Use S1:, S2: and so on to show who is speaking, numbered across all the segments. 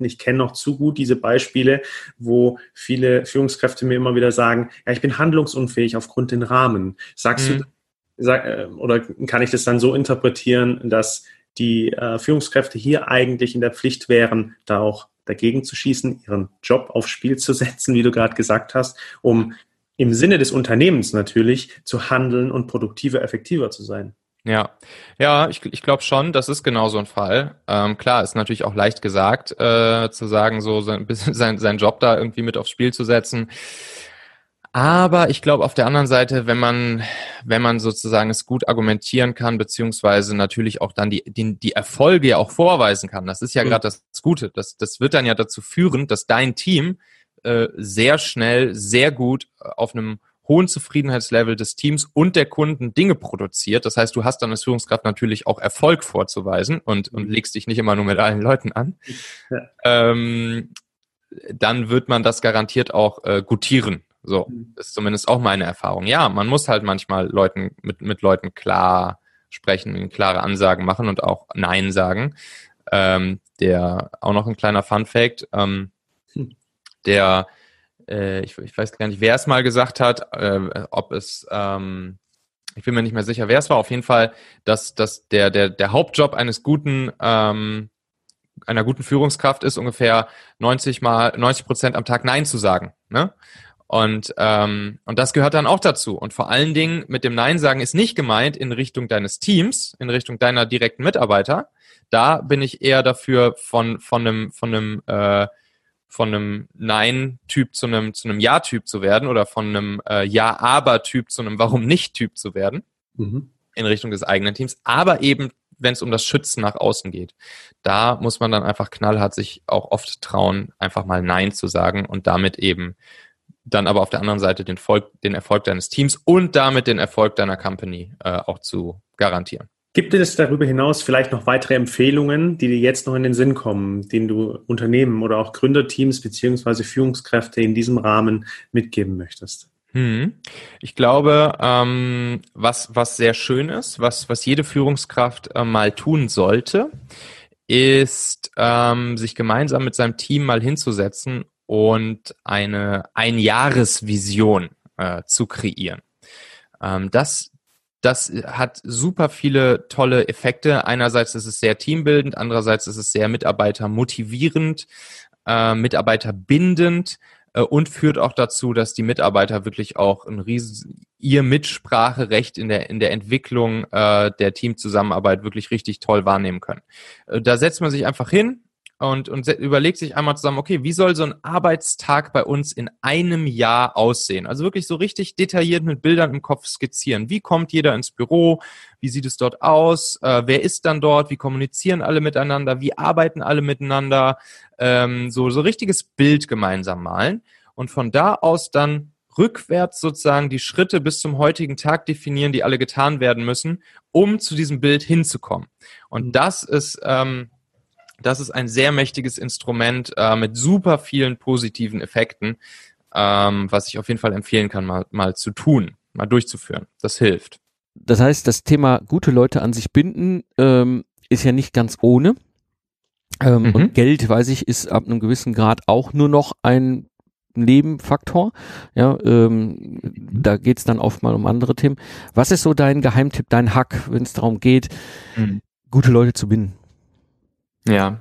S1: Ich kenne noch zu gut diese Beispiele, wo viele Führungskräfte mir immer wieder sagen, ja, ich bin handlungsunfähig aufgrund den Rahmen. Sagst mhm. du, sag, äh, oder kann ich das dann so interpretieren, dass die äh, Führungskräfte hier eigentlich in der Pflicht wären, da auch dagegen zu schießen, ihren Job aufs Spiel zu setzen, wie du gerade gesagt hast, um im Sinne des Unternehmens natürlich zu handeln und produktiver, effektiver zu sein.
S2: Ja, ja, ich, ich glaube schon, das ist genau so ein Fall. Ähm, klar, ist natürlich auch leicht gesagt, äh, zu sagen, so sein, sein, sein Job da irgendwie mit aufs Spiel zu setzen. Aber ich glaube auf der anderen Seite, wenn man, wenn man sozusagen es gut argumentieren kann, beziehungsweise natürlich auch dann die, die, die Erfolge ja auch vorweisen kann, das ist ja mhm. gerade das Gute. Das, das wird dann ja dazu führen, dass dein Team äh, sehr schnell, sehr gut auf einem hohen Zufriedenheitslevel des Teams und der Kunden Dinge produziert. Das heißt, du hast dann als Führungskraft natürlich auch Erfolg vorzuweisen und, und mhm. legst dich nicht immer nur mit allen Leuten an. Ja. Ähm, dann wird man das garantiert auch äh, gutieren. So, mhm. ist zumindest auch meine Erfahrung. Ja, man muss halt manchmal Leuten mit, mit Leuten klar sprechen, klare Ansagen machen und auch Nein sagen. Ähm, der auch noch ein kleiner Fun Fact, ähm, hm. der äh, ich, ich weiß gar nicht, wer es mal gesagt hat, äh, ob es ähm, ich bin mir nicht mehr sicher, wer es war. Auf jeden Fall, dass, dass der, der, der Hauptjob eines guten ähm, einer guten Führungskraft ist ungefähr 90 mal 90 Prozent am Tag Nein zu sagen. Ne? Und, ähm, und das gehört dann auch dazu. Und vor allen Dingen mit dem Nein sagen ist nicht gemeint in Richtung deines Teams, in Richtung deiner direkten Mitarbeiter. Da bin ich eher dafür, von, von einem, von einem, äh, von einem Nein-Typ zu einem, zu einem Ja-Typ zu werden oder von einem äh, Ja-Aber-Typ zu einem Warum-nicht-Typ zu werden. Mhm. In Richtung des eigenen Teams. Aber eben, wenn es um das Schützen nach außen geht. Da muss man dann einfach knallhart sich auch oft trauen, einfach mal Nein zu sagen und damit eben dann aber auf der anderen Seite den, Volk, den Erfolg deines Teams und damit den Erfolg deiner Company äh, auch zu garantieren.
S1: Gibt es darüber hinaus vielleicht noch weitere Empfehlungen, die dir jetzt noch in den Sinn kommen, denen du Unternehmen oder auch Gründerteams beziehungsweise Führungskräfte in diesem Rahmen mitgeben möchtest?
S2: Hm. Ich glaube, ähm, was, was sehr schön ist, was, was jede Führungskraft äh, mal tun sollte, ist, ähm, sich gemeinsam mit seinem Team mal hinzusetzen und eine Einjahresvision äh, zu kreieren. Ähm, das, das hat super viele tolle Effekte. Einerseits ist es sehr teambildend, andererseits ist es sehr mitarbeitermotivierend, äh, mitarbeiterbindend äh, und führt auch dazu, dass die Mitarbeiter wirklich auch ein riesen, ihr Mitspracherecht in der, in der Entwicklung äh, der Teamzusammenarbeit wirklich richtig toll wahrnehmen können. Äh, da setzt man sich einfach hin, und, und überlegt sich einmal zusammen, okay, wie soll so ein Arbeitstag bei uns in einem Jahr aussehen? Also wirklich so richtig detailliert mit Bildern im Kopf skizzieren. Wie kommt jeder ins Büro? Wie sieht es dort aus? Äh, wer ist dann dort? Wie kommunizieren alle miteinander? Wie arbeiten alle miteinander? Ähm, so, so richtiges Bild gemeinsam malen. Und von da aus dann rückwärts sozusagen die Schritte bis zum heutigen Tag definieren, die alle getan werden müssen, um zu diesem Bild hinzukommen. Und mhm. das ist, ähm, das ist ein sehr mächtiges Instrument äh, mit super vielen positiven Effekten, ähm, was ich auf jeden Fall empfehlen kann, mal, mal zu tun, mal durchzuführen. Das hilft.
S3: Das heißt, das Thema gute Leute an sich binden ähm, ist ja nicht ganz ohne. Ähm, mhm. Und Geld, weiß ich, ist ab einem gewissen Grad auch nur noch ein Nebenfaktor. Ja, ähm, da geht's dann oft mal um andere Themen. Was ist so dein Geheimtipp, dein Hack, wenn es darum geht, mhm. gute Leute zu binden?
S2: Ja,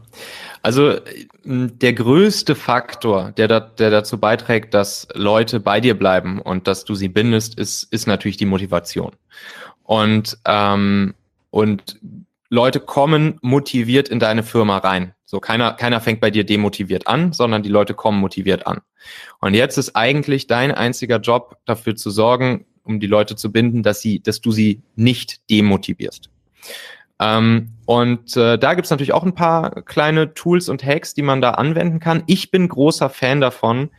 S2: also der größte Faktor, der, da, der dazu beiträgt, dass Leute bei dir bleiben und dass du sie bindest, ist, ist natürlich die Motivation. Und, ähm, und Leute kommen motiviert in deine Firma rein. So keiner, keiner fängt bei dir demotiviert an, sondern die Leute kommen motiviert an. Und jetzt ist eigentlich dein einziger Job, dafür zu sorgen, um die Leute zu binden, dass sie, dass du sie nicht demotivierst. Ähm, und äh, da gibt's natürlich auch ein paar kleine Tools und Hacks, die man da anwenden kann. Ich bin großer Fan davon,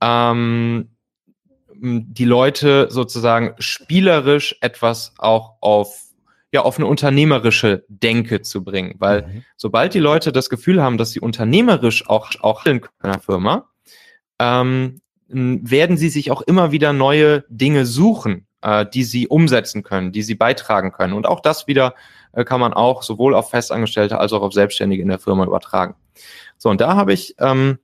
S2: ähm, die Leute sozusagen spielerisch etwas auch auf ja auf eine unternehmerische Denke zu bringen, weil mhm. sobald die Leute das Gefühl haben, dass sie unternehmerisch auch auch in einer Firma, ähm, werden sie sich auch immer wieder neue Dinge suchen, äh, die sie umsetzen können, die sie beitragen können und auch das wieder äh, kann man auch sowohl auf Festangestellte als auch auf Selbstständige in der Firma übertragen. So, und da habe ich, ähm,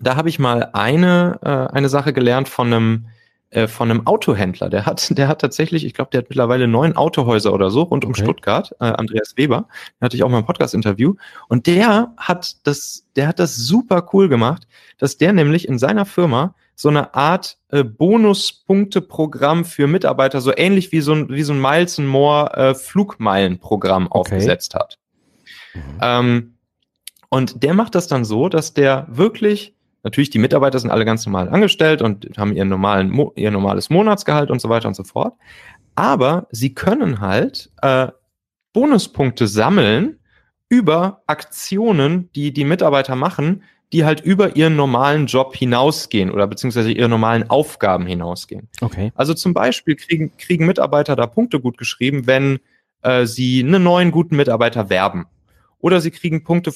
S2: da habe ich mal eine, äh, eine Sache gelernt von einem, äh, von einem Autohändler. Der hat, der hat tatsächlich, ich glaube, der hat mittlerweile neun Autohäuser oder so rund um okay. Stuttgart. Äh, Andreas Weber, den hatte ich auch mal im Podcast-Interview. Und der hat das, der hat das super cool gemacht, dass der nämlich in seiner Firma so eine Art äh, Bonuspunkte-Programm für Mitarbeiter, so ähnlich wie so ein, wie so ein Miles More äh, Flugmeilen-Programm okay. aufgesetzt hat. Mhm. Ähm, und der macht das dann so, dass der wirklich, natürlich die Mitarbeiter sind alle ganz normal angestellt und haben ihren normalen, ihr normales Monatsgehalt und so weiter und so fort. Aber sie können halt äh, Bonuspunkte sammeln über Aktionen, die die Mitarbeiter machen, die halt über ihren normalen Job hinausgehen oder beziehungsweise ihre normalen Aufgaben hinausgehen.
S3: Okay.
S2: Also zum Beispiel kriegen, kriegen Mitarbeiter da Punkte gut geschrieben, wenn äh, sie einen neuen guten Mitarbeiter werben. Oder sie kriegen Punkte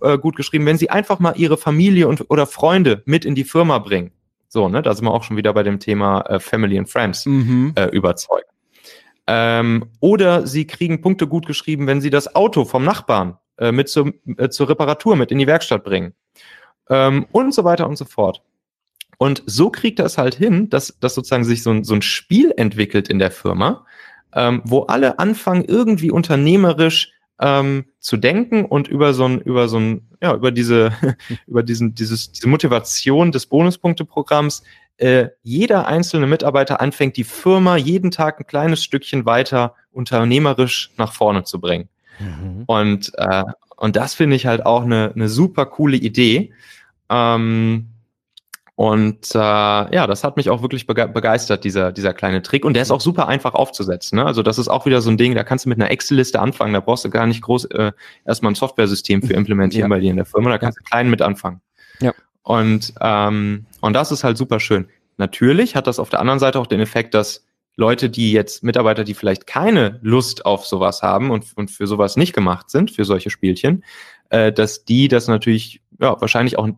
S2: äh, gut geschrieben, wenn sie einfach mal ihre Familie und, oder Freunde mit in die Firma bringen. So, ne, da sind wir auch schon wieder bei dem Thema äh, Family and Friends mhm. äh, überzeugt. Ähm, oder sie kriegen Punkte gut geschrieben, wenn sie das Auto vom Nachbarn äh, mit zur, äh, zur Reparatur mit in die Werkstatt bringen ähm, und so weiter und so fort. Und so kriegt er es halt hin, dass, dass sozusagen sich so ein, so ein Spiel entwickelt in der Firma, ähm, wo alle anfangen, irgendwie unternehmerisch ähm, zu denken und über so ein, über so ein, ja, über diese, über diesen, dieses, diese Motivation des Bonuspunkteprogramms äh, jeder einzelne Mitarbeiter anfängt, die Firma jeden Tag ein kleines Stückchen weiter unternehmerisch nach vorne zu bringen. Mhm. Und, äh, und das finde ich halt auch eine, eine super coole Idee. Ähm, und äh, ja, das hat mich auch wirklich bege begeistert, dieser, dieser kleine Trick. Und der ist auch super einfach aufzusetzen. Ne? Also das ist auch wieder so ein Ding, da kannst du mit einer Excel-Liste anfangen. Da brauchst du gar nicht groß äh, erstmal ein Software-System für implementieren ja. bei dir in der Firma. Da kannst du klein mit anfangen.
S3: Ja.
S2: Und, ähm, und das ist halt super schön. Natürlich hat das auf der anderen Seite auch den Effekt, dass Leute, die jetzt Mitarbeiter, die vielleicht keine Lust auf sowas haben und, und für sowas nicht gemacht sind, für solche Spielchen, äh, dass die das natürlich ja, wahrscheinlich auch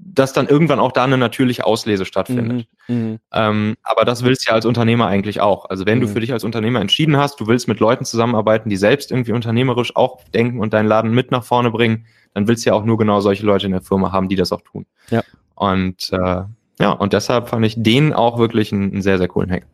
S2: dass dann irgendwann auch da eine natürliche Auslese stattfindet. Mhm, mhm. ähm, aber das willst du ja als Unternehmer eigentlich auch. Also wenn mhm. du für dich als Unternehmer entschieden hast, du willst mit Leuten zusammenarbeiten, die selbst irgendwie unternehmerisch auch denken und deinen Laden mit nach vorne bringen, dann willst du ja auch nur genau solche Leute in der Firma haben, die das auch tun.
S3: Ja.
S2: Und äh, ja, und deshalb fand ich den auch wirklich einen, einen sehr, sehr coolen Hack.